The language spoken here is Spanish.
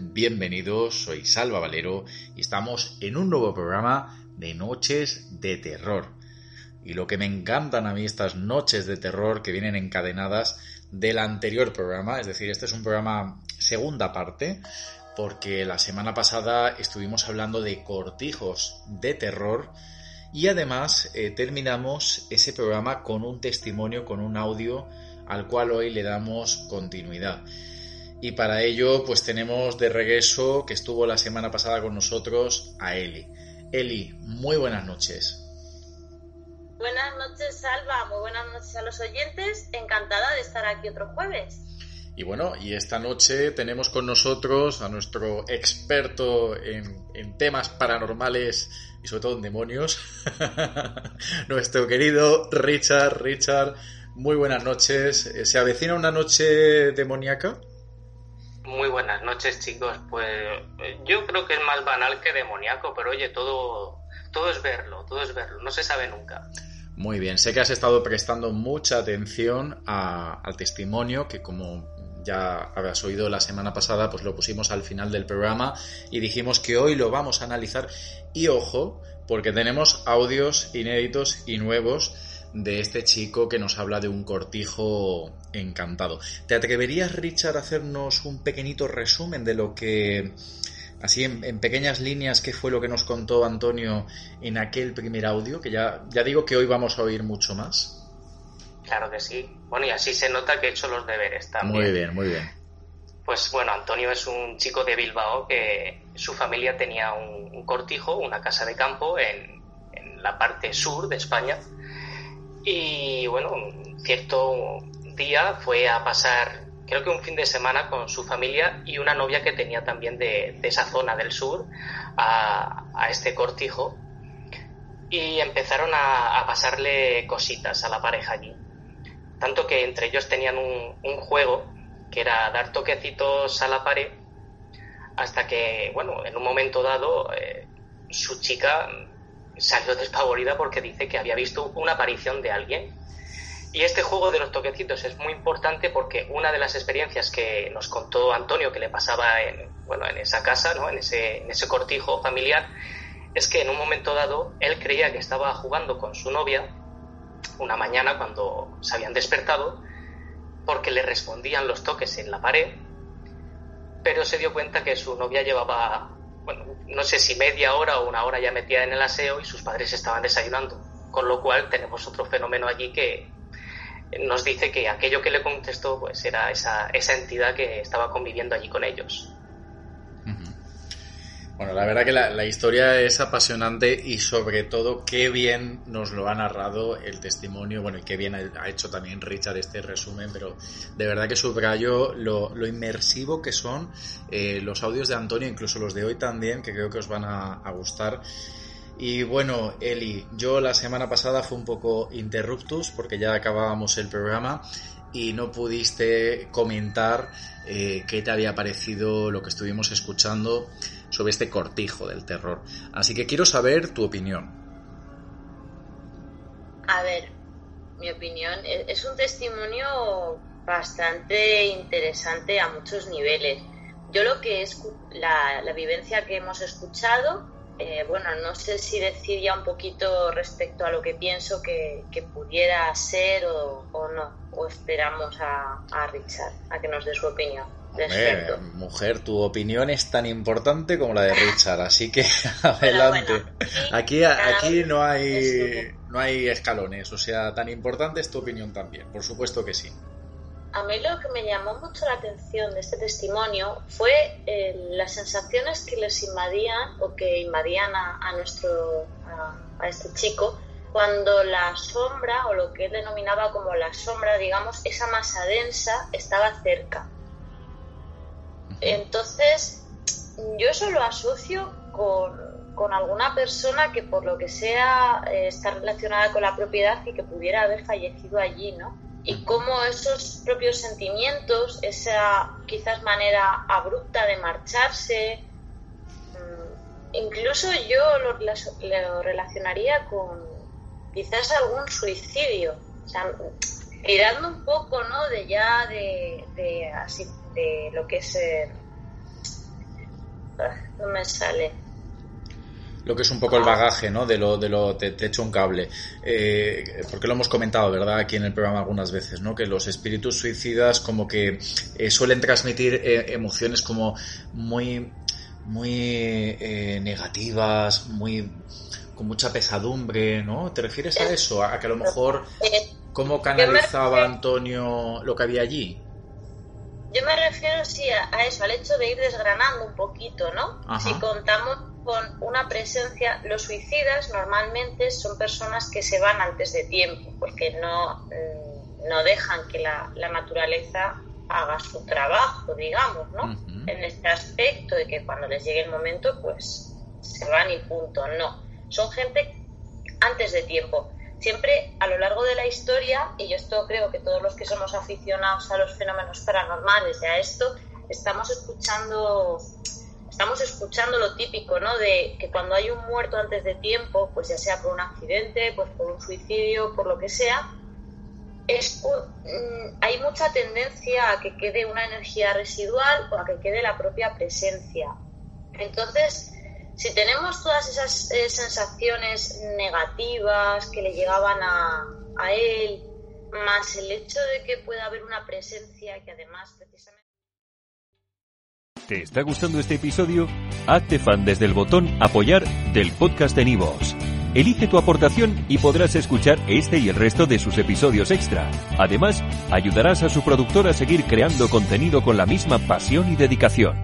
Bienvenidos, soy Salva Valero y estamos en un nuevo programa de Noches de Terror. Y lo que me encantan a mí estas noches de terror que vienen encadenadas del anterior programa, es decir, este es un programa segunda parte, porque la semana pasada estuvimos hablando de cortijos de terror y además eh, terminamos ese programa con un testimonio, con un audio al cual hoy le damos continuidad. Y para ello, pues tenemos de regreso, que estuvo la semana pasada con nosotros, a Eli. Eli, muy buenas noches. Buenas noches, Salva. Muy buenas noches a los oyentes. Encantada de estar aquí otro jueves. Y bueno, y esta noche tenemos con nosotros a nuestro experto en, en temas paranormales y sobre todo en demonios, nuestro querido Richard. Richard, muy buenas noches. ¿Se avecina una noche demoníaca? Muy buenas noches, chicos. Pues eh, yo creo que es más banal que demoníaco, pero oye, todo, todo es verlo, todo es verlo, no se sabe nunca. Muy bien, sé que has estado prestando mucha atención al testimonio que como ya habrás oído la semana pasada, pues lo pusimos al final del programa y dijimos que hoy lo vamos a analizar y ojo, porque tenemos audios inéditos y nuevos de este chico que nos habla de un cortijo encantado. ¿Te atreverías, Richard, a hacernos un pequeñito resumen de lo que, así en, pequeñas líneas, qué fue lo que nos contó Antonio en aquel primer audio? Que ya, ya digo que hoy vamos a oír mucho más. Claro que sí. Bueno, y así se nota que he hecho los deberes también. Muy bien, muy bien. Pues bueno, Antonio es un chico de Bilbao que su familia tenía un, cortijo, una casa de campo en, en la parte sur de España y bueno, cierto día fue a pasar, creo que un fin de semana con su familia y una novia que tenía también de, esa zona del sur a, este cortijo. Y empezaron a, pasarle cositas a la pareja allí. Tanto que entre ellos tenían un, juego que era dar toquecitos a la pared hasta que, bueno, en un momento dado eh, su chica salió despavorida porque dice que había visto una aparición de alguien. Y este juego de los toquecitos es muy importante porque una de las experiencias que nos contó Antonio que le pasaba en, bueno, en esa casa, ¿no? en, ese, en ese cortijo familiar, es que en un momento dado él creía que estaba jugando con su novia una mañana cuando se habían despertado porque le respondían los toques en la pared, pero se dio cuenta que su novia llevaba bueno, no sé si media hora o una hora ya metida en el aseo y sus padres estaban desayunando. Con lo cual tenemos otro fenómeno allí que nos dice que aquello que le contestó pues era esa, esa entidad que estaba conviviendo allí con ellos. Bueno, la verdad que la, historia es apasionante y sobre todo qué bien nos lo ha narrado el testimonio, bueno, y qué bien ha hecho también Richard este resumen, pero de verdad que subrayo lo, inmersivo que son eh, los audios de Antonio, incluso los de hoy también, que creo que os van a, a gustar. Y bueno, Eli, yo la semana pasada fue un poco interruptus porque ya acabábamos el programa y no pudiste comentar eh, qué te había parecido lo que estuvimos escuchando sobre este cortijo del terror. Así que quiero saber tu opinión. A ver, mi opinión es un testimonio bastante interesante a muchos niveles. Yo lo que es la, la vivencia que hemos escuchado eh, bueno, no sé si decir ya un poquito respecto a lo que pienso que, pudiera ser o, no, o esperamos a, Richard a que nos dé su opinión. Mujer, tu opinión es tan importante como la de Richard, así que adelante. aquí aquí no hay no hay escalones, o sea, tan importante es tu opinión también, por supuesto que sí a mí lo que me llamó mucho la atención de este testimonio fue eh, las sensaciones que les invadían o que invadían a, nuestro a, este chico cuando la sombra o lo que él denominaba como la sombra, digamos, esa masa densa estaba cerca. Entonces, yo eso lo asocio con, con alguna persona que por lo que sea eh, está relacionada con la propiedad y que pudiera haber fallecido allí, ¿no? y cómo esos propios sentimientos, esa quizás manera abrupta de marcharse, mm, incluso yo lo, relacionaría con quizás algún suicidio, o sea, mirando un poco, ¿no? De ya de, de así, de lo que es... Eh, no me sale lo que es un poco el bagaje, ¿no? De lo, de lo te, echo un cable. Eh, porque lo hemos comentado, ¿verdad? Aquí en el programa algunas veces, ¿no? Que los espíritus suicidas como que eh, suelen transmitir eh, emociones como muy, muy negativas, muy con mucha pesadumbre, ¿no? ¿Te refieres a eso? A que a lo mejor cómo canalizaba Antonio lo que había allí. Yo me refiero sí a, eso, al hecho de ir desgranando un poquito, ¿no? Si contamos con una presencia, los suicidas normalmente son personas que se van antes de tiempo, porque no, mm, no dejan que la, naturaleza haga su trabajo, digamos, ¿no? En este aspecto de que cuando les llegue el momento, pues se van y punto. No, son gente antes de tiempo siempre a lo largo de la historia, y yo esto creo que todos los que somos aficionados a los fenómenos paranormales y a esto, estamos escuchando estamos escuchando lo típico, ¿no? De que cuando hay un muerto antes de tiempo, pues ya sea por un accidente, pues por un suicidio, por lo que sea, mm, hay mucha tendencia a que quede una energía residual o a que quede la propia presencia. Entonces, si tenemos todas esas eh, sensaciones negativas que le llegaban a, a, él, más el hecho de que pueda haber una presencia que además precisamente... ¿Te está gustando este episodio? Hazte fan desde el botón apoyar del podcast de Nivos. Elige tu aportación y podrás escuchar este y el resto de sus episodios extra. Además, ayudarás a su productor a seguir creando contenido con la misma pasión y dedicación